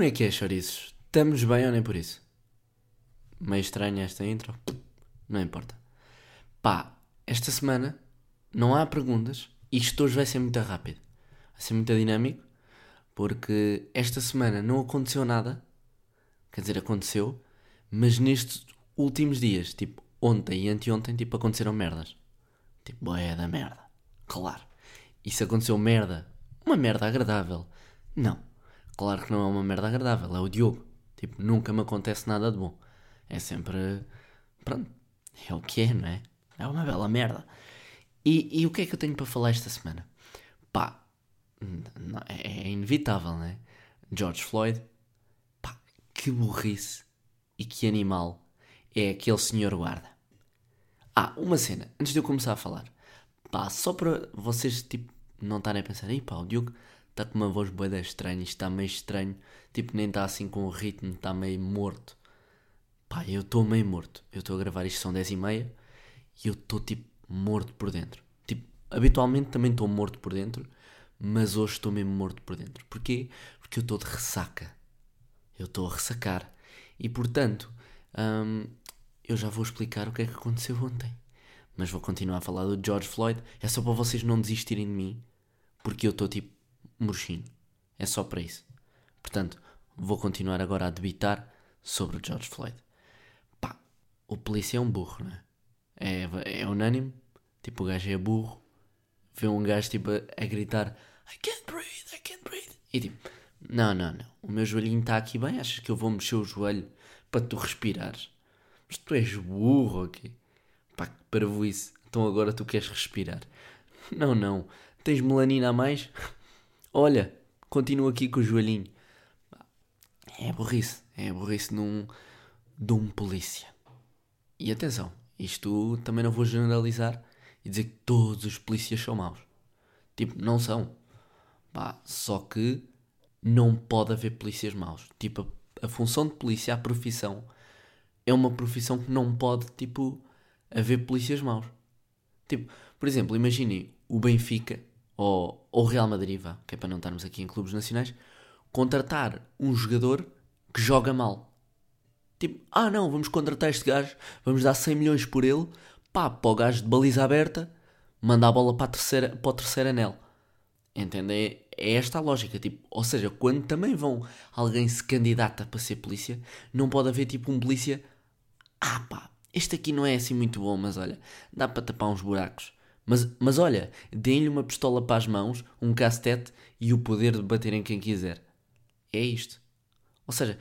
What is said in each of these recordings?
Como é que é, chouriços? Estamos bem ou nem por isso? Meio estranha esta intro? Não importa. Pá, esta semana não há perguntas. Isto hoje vai ser muito rápido. Vai ser muito dinâmico. Porque esta semana não aconteceu nada. Quer dizer, aconteceu. Mas nestes últimos dias, tipo ontem e anteontem, tipo, aconteceram merdas. Tipo, boé da merda. Claro. E se aconteceu merda, uma merda agradável. Não. Claro que não é uma merda agradável, é o Diogo. Tipo, nunca me acontece nada de bom. É sempre. Pronto. É o que é, não é? É uma bela merda. E, e o que é que eu tenho para falar esta semana? Pá, é, é inevitável, não é? George Floyd, pá, que burrice e que animal é aquele senhor guarda. Ah, uma cena, antes de eu começar a falar. Pá, só para vocês, tipo, não estarem a pensar, ei pá, o Diogo está com uma voz boeda estranha, isto está meio estranho, tipo, nem está assim com o ritmo, está meio morto. Pá, eu estou meio morto. Eu estou a gravar isto, são 10 e meia, e eu estou, tipo, morto por dentro. Tipo, habitualmente também estou morto por dentro, mas hoje estou mesmo morto por dentro. Porquê? Porque eu estou de ressaca. Eu estou a ressacar. E, portanto, hum, eu já vou explicar o que é que aconteceu ontem. Mas vou continuar a falar do George Floyd. É só para vocês não desistirem de mim, porque eu estou tipo murchinho. É só para isso. Portanto, vou continuar agora a debitar sobre o George Floyd. Pá, o polícia é um burro, não é? É, é unânime. Tipo, o gajo é burro. Vê um gajo tipo a, gritar I can't breathe, I can't breathe. E tipo, não, não, não. O meu joelhinho está aqui bem. Achas que eu vou mexer o joelho para tu respirares? Mas tu és burro, ok? Pá, que parvoíce. Então agora tu queres respirar. Não, não. Tens melanina a mais? Olha, continua aqui com o joelhinho. É burrice. É burrice num, de um polícia. E atenção, isto também não vou generalizar e dizer que todos os polícias são maus. Tipo, não são. Pá, só que não pode haver polícias maus. Tipo, a, a função de polícia, a profissão, é uma profissão que não pode, tipo, haver polícias maus. Tipo, por exemplo, imaginem o Benfica ou o Real Madrid, vá, que é para não estarmos aqui em clubes nacionais, contratar um jogador que joga mal. Tipo, ah não, vamos contratar este gajo, vamos dar 100 milhões por ele, pá, para o gajo de baliza aberta, mandar a bola para, a terceira, para o terceiro anel. Entendem? É esta a lógica. Tipo, ou seja, quando também vão alguém se candidata para ser polícia, não pode haver tipo um polícia. Ah pá, este aqui não é assim muito bom, mas olha, dá para tapar uns buracos. Mas, mas olha, deem-lhe uma pistola para as mãos, um castete e o poder de bater em quem quiser. É isto. Ou seja,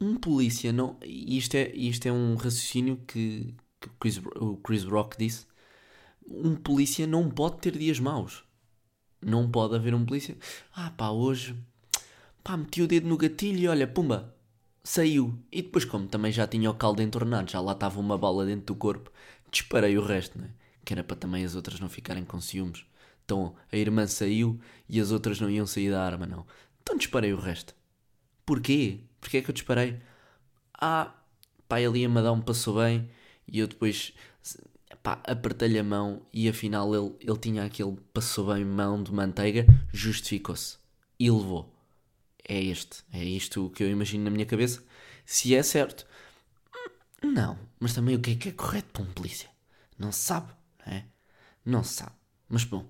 um polícia não. Isto é, isto é um raciocínio que, que Chris, o Chris Rock disse. Um polícia não pode ter dias maus. Não pode haver um polícia. Ah pá, hoje. Pá, meti o dedo no gatilho e olha, pumba, saiu. E depois, como também já tinha o caldo entornado, já lá estava uma bala dentro do corpo, disparei o resto, né? Que era para também as outras não ficarem com ciúmes. Então a irmã saiu e as outras não iam sair da arma, não. Então disparei o resto. Porquê? Porquê é que eu disparei? Ah, pá, ele ia-me dar um passo bem e eu depois pá, apertei-lhe a mão e afinal ele, ele tinha aquele passou bem mão de manteiga, justificou-se e levou. É este, é isto que eu imagino na minha cabeça. Se é certo, não, mas também o que é que é correto para um polícia? Não se sabe, não se sabe. Mas bom,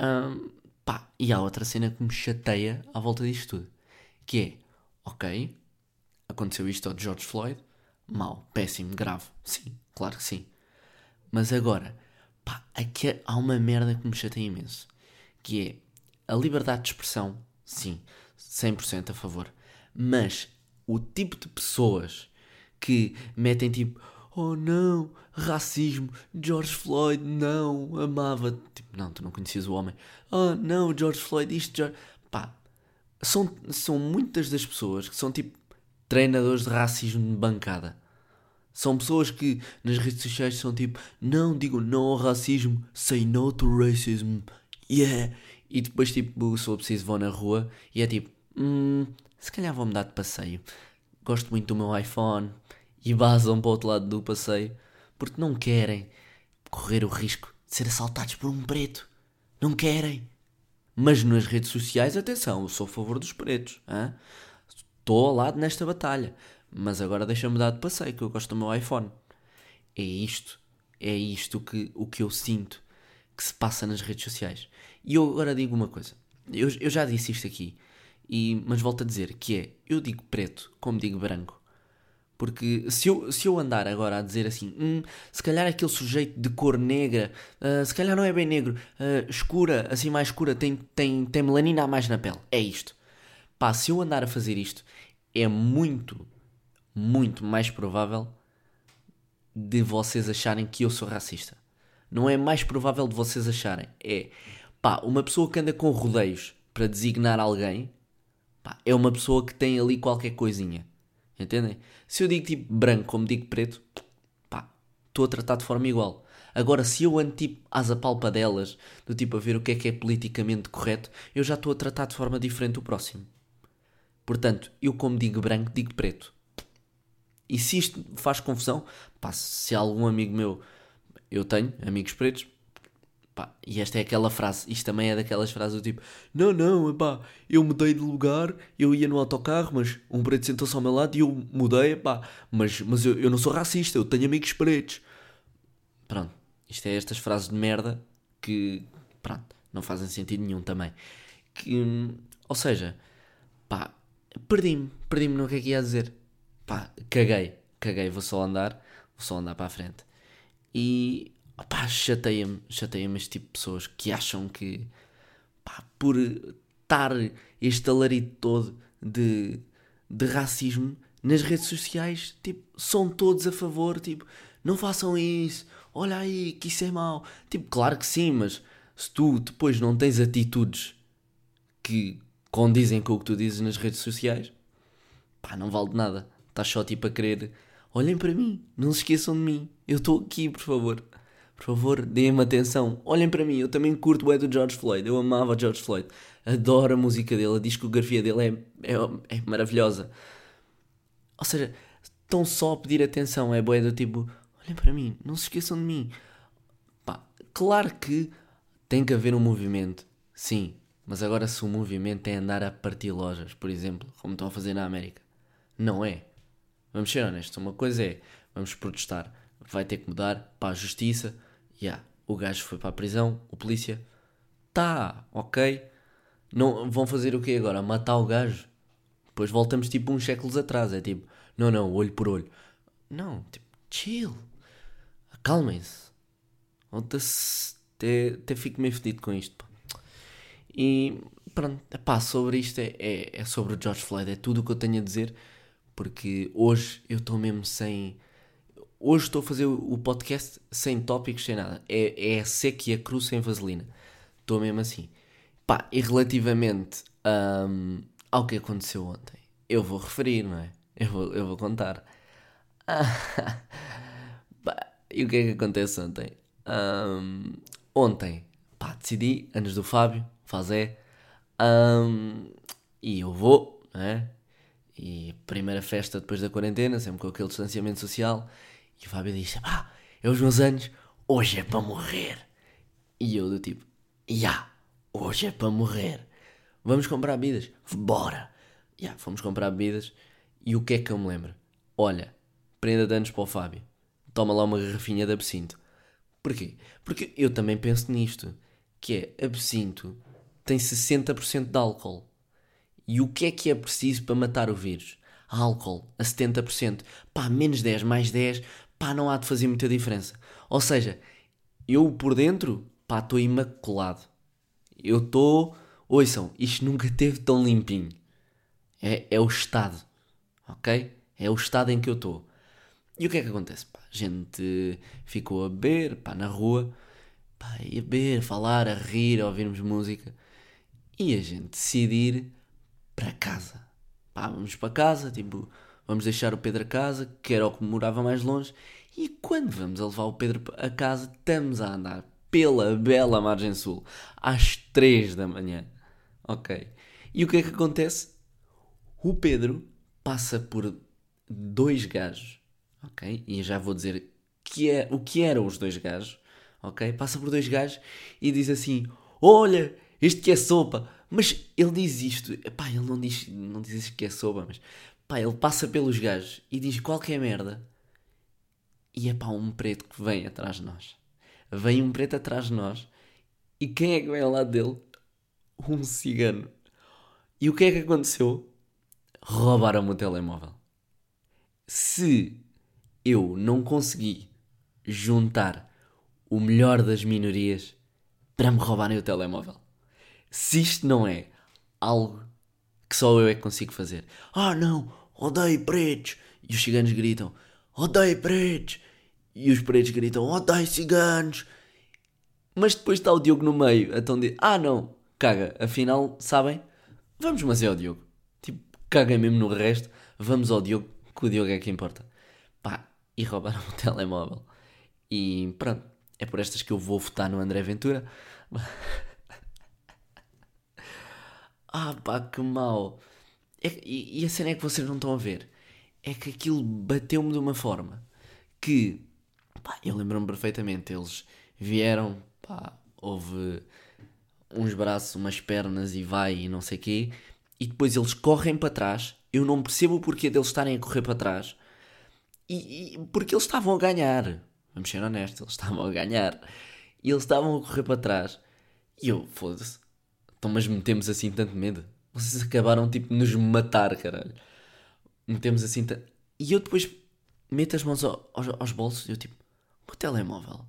hum, pá, e há outra cena que me chateia à volta disto tudo, que é, ok, aconteceu isto ao George Floyd, mau, péssimo, grave, sim, claro que sim. Mas agora, pá, aqui há uma merda que me chateia imenso, que é a liberdade de expressão, sim, 100% a favor, mas o tipo de pessoas que metem tipo, oh não, racismo, George Floyd, não, amava, tipo, não, tu não conhecias o homem, oh não, George Floyd, isto, George... pá, são, são muitas das pessoas que são tipo treinadores de racismo de bancada. São pessoas que nas redes sociais são tipo, não digo não ao racismo, say no to racism, yeah. E depois, tipo, se eu preciso, vou na rua e é tipo, hum, se calhar vou mudar de passeio. Gosto muito do meu iPhone e basam para o outro lado do passeio porque não querem correr o risco de ser assaltados por um preto. Não querem. Mas nas redes sociais, atenção, eu sou a favor dos pretos. Estou ao lado nesta batalha, mas agora deixa-me dar de passeio, que eu gosto do meu iPhone. É isto, é isto que, o que eu sinto que se passa nas redes sociais. E eu agora digo uma coisa, eu, eu já disse isto aqui, e, mas volto a dizer, que é, eu digo preto como digo branco. Porque se eu, se eu andar agora a dizer assim, hum, se calhar aquele sujeito de cor negra, uh, se calhar não é bem negro, uh, escura, assim mais escura, tem, tem, tem melanina a mais na pele. É isto. Pá, se eu andar a fazer isto, é muito, muito mais provável de vocês acharem que eu sou racista. Não é mais provável de vocês acharem. É, pá, uma pessoa que anda com rodeios para designar alguém, pá, é uma pessoa que tem ali qualquer coisinha. Entendem? Se eu digo tipo branco como digo preto, pá, estou a tratar de forma igual. Agora, se eu ando tipo às apalpadelas, do tipo a ver o que é que é politicamente correto, eu já estou a tratar de forma diferente o próximo. Portanto, eu como digo branco, digo preto. E se isto faz confusão, pá, se algum amigo meu, eu tenho amigos pretos, Pá, e esta é aquela frase, isto também é daquelas frases do tipo: Não, não, eu mudei de lugar, eu ia no autocarro, mas um preto sentou-se ao meu lado e eu mudei, mas, mas eu, eu não sou racista, eu tenho amigos pretos. Pronto, isto é estas frases de merda que, pronto, não fazem sentido nenhum também. Que, ou seja, pá, perdi-me, perdi-me no que é que ia dizer. Pá, caguei, caguei, vou só andar, vou só andar para a frente. E Pá, chateia-me, chateia-me este tipo de pessoas que acham que, pá, por estar este alarido todo de, de racismo nas redes sociais, tipo, são todos a favor, tipo, não façam isso, olha aí, que isso é mau. Tipo, claro que sim, mas se tu depois não tens atitudes que condizem com o que tu dizes nas redes sociais, pá, não vale de nada. Estás só tipo a querer, olhem para mim, não se esqueçam de mim, eu estou aqui, por favor. Por favor, deem-me atenção. Olhem para mim, eu também curto o do George Floyd. Eu amava George Floyd. Adoro a música dele, a discografia dele é, é, é maravilhosa. Ou seja, estão só a pedir atenção. É boé do tipo, olhem para mim, não se esqueçam de mim. Pá, claro que tem que haver um movimento, sim. Mas agora se o movimento é andar a partir lojas, por exemplo, como estão a fazer na América, não é. Vamos ser honestos. Uma coisa é, vamos protestar. Vai ter que mudar para a justiça yeah, o gajo foi para a prisão, o polícia, tá, ok. Não, vão fazer o quê agora? Matar o gajo? Depois voltamos tipo uns séculos atrás, é tipo, não, não, olho por olho. Não, tipo, chill. Acalmem-se. Até, até fico meio fedido com isto. Pá. E pronto, pá, sobre isto é, é, é sobre o George Floyd, é tudo o que eu tenho a dizer, porque hoje eu estou mesmo sem Hoje estou a fazer o podcast sem tópicos, sem nada. É, é seca e a cruz sem vaselina. Estou mesmo assim. Pá, e relativamente um, ao que aconteceu ontem, eu vou referir, não é? Eu vou, eu vou contar. e o que é que acontece ontem? Um, ontem, pá, decidi, antes do Fábio, fazer. Um, e eu vou, não é? E primeira festa depois da quarentena, sempre com aquele distanciamento social. E o Fábio disse: pá, é os meus anos, hoje é para morrer. E eu do tipo: já, yeah, hoje é para morrer. Vamos comprar bebidas? Bora! Já, yeah, fomos comprar bebidas. E o que é que eu me lembro? Olha, prenda de anos para o Fábio. Toma lá uma garrafinha de absinto. Porquê? Porque eu também penso nisto. Que é, absinto tem 60% de álcool. E o que é que é preciso para matar o vírus? Álcool a 70%. Pá, menos 10, mais 10, pá, não há de fazer muita diferença. Ou seja, eu por dentro, pá, estou imaculado. Eu estou. Ouçam, isto nunca teve tão limpinho. É, é o estado, ok? É o estado em que eu estou. E o que é que acontece? Pá, a gente ficou a beber, pá, na rua, pá, a beber, a falar, a rir, a ouvirmos música. E a gente decidir para casa. Pá, vamos para casa, tipo, vamos deixar o Pedro a casa, que era o que morava mais longe, e quando vamos a levar o Pedro a casa, estamos a andar pela bela margem sul, às 3 da manhã. Ok. E o que é que acontece? O Pedro passa por dois gajos, ok? E já vou dizer que é, o que eram os dois gajos, ok? Passa por dois gajos e diz assim: Olha, este que é sopa, Mas ele diz isto, pá, ele não diz, não diz isto que é soba, mas pá, ele passa pelos gajos e diz qualquer merda e é pá, um preto que vem atrás de nós. Vem um preto atrás de nós e quem é que vem ao lado dele? Um cigano. E o que é que aconteceu? Roubaram-me o telemóvel. Se eu não consegui juntar o melhor das minorias para me roubarem o telemóvel. Se isto não é algo que só eu é que consigo fazer. Ah não, odeio pretos. E os ciganos gritam, odeio pretos. E os pretos gritam, odeio ciganos. Mas depois está o Diogo no meio, então diz, ah não, caga, afinal, sabem? Vamos mas é ao Diogo. Tipo, caga mesmo no resto, vamos ao Diogo, que o Diogo é que importa. Pá, e roubaram o telemóvel. E pronto, é por estas que eu vou votar no André Ventura. ah pá, que mal. É, e, e a cena é que vocês não estão a ver. É que aquilo bateu-me de uma forma que, pá, eu lembro-me perfeitamente. Eles vieram, pá, houve uns braços, umas pernas e vai e não sei quê. E depois eles correm para trás. Eu não percebo o porquê deles estarem a correr para trás. E, e porque eles estavam a ganhar. Vamos ser honestos, eles estavam a ganhar. E eles estavam a correr para trás. E eu, foda-se. Então, mas metemos assim tanto medo. Vocês acabaram tipo nos matar, caralho. Metemos assim tanto. E eu depois meto as mãos aos, aos bolsos e eu tipo, o telemóvel.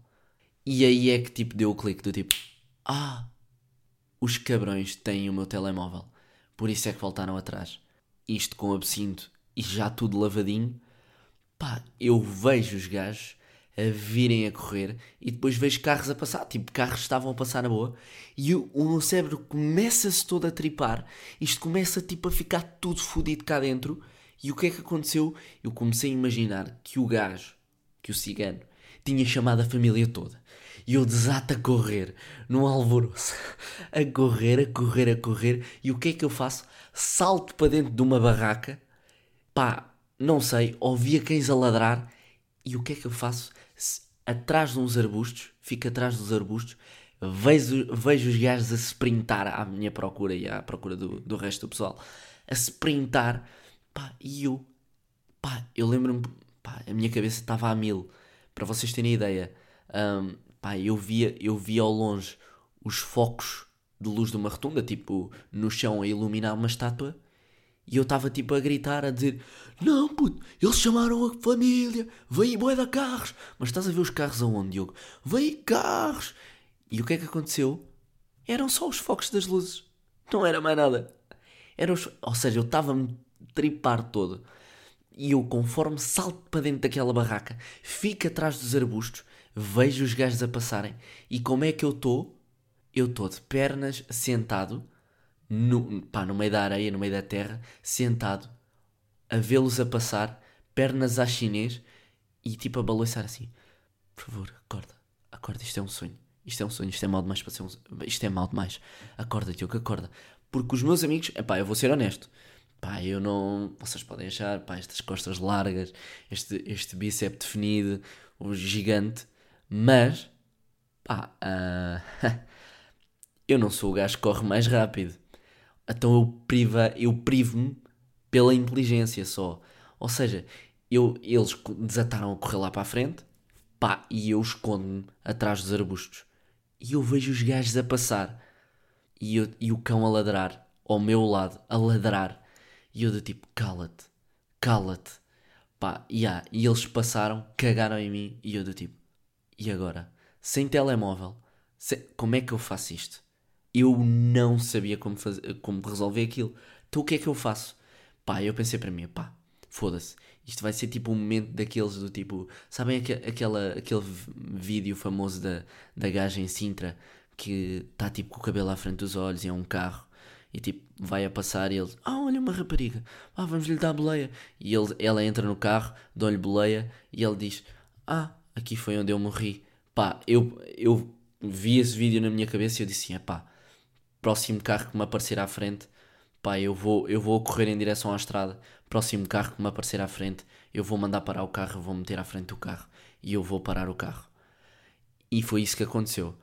E aí é que tipo deu o clique do tipo, ah, os cabrões têm o meu telemóvel. Por isso é que voltaram atrás. Isto com absinto e já tudo lavadinho. Pá, eu vejo os gajos a virem a correr e depois vejo carros a passar, tipo, carros estavam a passar na boa e o, o meu cérebro começa-se todo a tripar, isto começa tipo a ficar tudo fodido cá dentro e o que é que aconteceu? Eu comecei a imaginar que o gajo, que o cigano, tinha chamado a família toda e eu desato a correr num alvoroço, a correr, a correr, a correr e o que é que eu faço? Salto para dentro de uma barraca, pá, não sei, ouvia cães a ladrar e o que é que eu faço? atrás de uns arbustos, fico atrás dos arbustos, vejo, vejo os gajos a sprintar à minha procura e à procura do, do resto do pessoal, a sprintar, pá, e eu, pá, eu lembro-me, pá, a minha cabeça estava a mil, para vocês terem ideia, um, pá, eu via, eu via ao longe os focos de luz de uma rotunda, tipo, no chão a iluminar uma estátua, e eu estava tipo a gritar, a dizer: Não, puto, eles chamaram a família, veio bué da carros. Mas estás a ver os carros aonde, Diogo? Veio carros. E o que é que aconteceu? Eram só os focos das luzes. Não era mais nada. Era os... Ou seja, eu estava-me tripar todo. E eu, conforme salto para dentro daquela barraca, fico atrás dos arbustos, vejo os gajos a passarem. E como é que eu estou? Eu estou de pernas sentado no, pá, no meio da areia, no meio da terra, sentado, a vê-los a passar, pernas à chinês e tipo a balançar assim: Por favor, acorda, acorda, isto é um sonho, isto é um sonho, isto é mal demais para ser um isto é mal demais, acorda, Diogo, acorda. Porque os meus amigos, pá, eu vou ser honesto, pá, eu não. Vocês podem achar, pá, estas costas largas, este, este bíceps definido, o gigante, mas, pá, uh, eu não sou o gajo que corre mais rápido então eu, priva, eu privo-me pela inteligência só. Ou seja, eu, eles desataram a correr lá para a frente, pá, e eu escondo-me atrás dos arbustos. E eu vejo os gajos a passar. E, eu, e o cão a ladrar, ao meu lado, a ladrar. E eu do tipo, cala-te, cala-te. Pá, yeah, e eles passaram, cagaram em mim. E eu do tipo, e agora? Sem telemóvel, sem, como é que eu faço isto? Eu não sabia como, fazer, como resolver aquilo. Então o que é que eu faço? Pá, eu pensei para mim, pá, foda-se. Isto vai ser tipo um momento daqueles do tipo. Sabem aquela, aquele vídeo famoso da, da gaja em Sintra que está tipo com o cabelo à frente dos olhos e é um carro e tipo vai a passar e ele, ah, olha uma rapariga, ah, vamos lhe dar boleia. E ele, ela entra no carro, dá-lhe boleia e ele diz, ah, aqui foi onde eu morri. Pá, eu, eu vi esse vídeo na minha cabeça e eu disse, é pá próximo carro que me aparecer à frente, pá, eu vou, eu vou correr em direção à estrada, próximo carro que me aparecer à frente, eu vou mandar parar o carro, vou meter à frente do carro e eu vou parar o carro. E foi isso que aconteceu.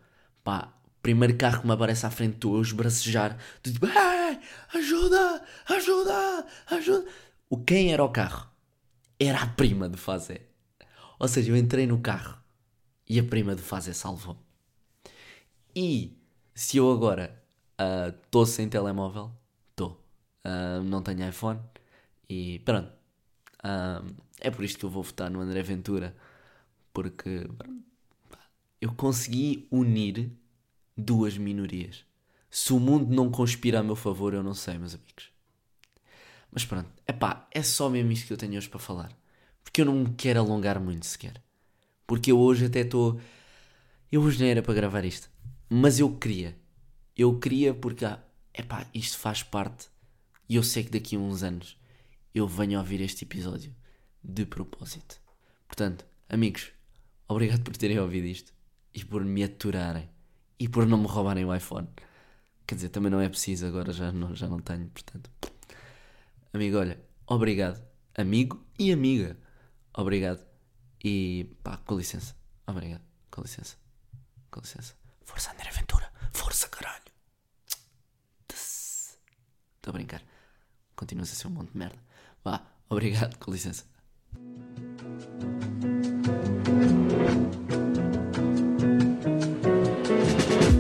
Pá, Primeiro carro que me aparece à frente, estou a esbracejar, tu tipo, "Ei, ajuda, ajuda, ajuda. O quem era o carro? Era a prima de Fazé. Ou seja, eu entrei no carro e a prima de Fazé salvou. E se eu agora estou sem telemóvel, estou. não tenho iPhone e pronto. Ah, é por isto que eu vou votar no André Ventura. Porque eu consegui unir duas minorias. Se o mundo não conspira a meu favor, eu não sei, meus amigos. Mas pronto, epá, é só mesmo isto que eu tenho hoje para falar. Porque eu não me quero alongar muito sequer. Porque eu hoje até estou. Eu hoje nem era para gravar isto. Mas eu queria. Eu queria porque, ah, epá, isto faz parte. E eu sei que daqui a uns anos eu venho a ouvir este episódio de propósito. Portanto, amigos, obrigado por terem ouvido isto e por me aturarem e por não me roubarem o iPhone. Quer dizer, também não é preciso, agora já não, já não tenho, portanto. Amigo, olha, obrigado. Amigo e amiga. Obrigado. E pá, com licença. Obrigado. Com licença. Com licença. Força André Aventura. Força caralho. Estou a brincar. Continuas a ser um monte de merda. Vá, obrigado, com licença.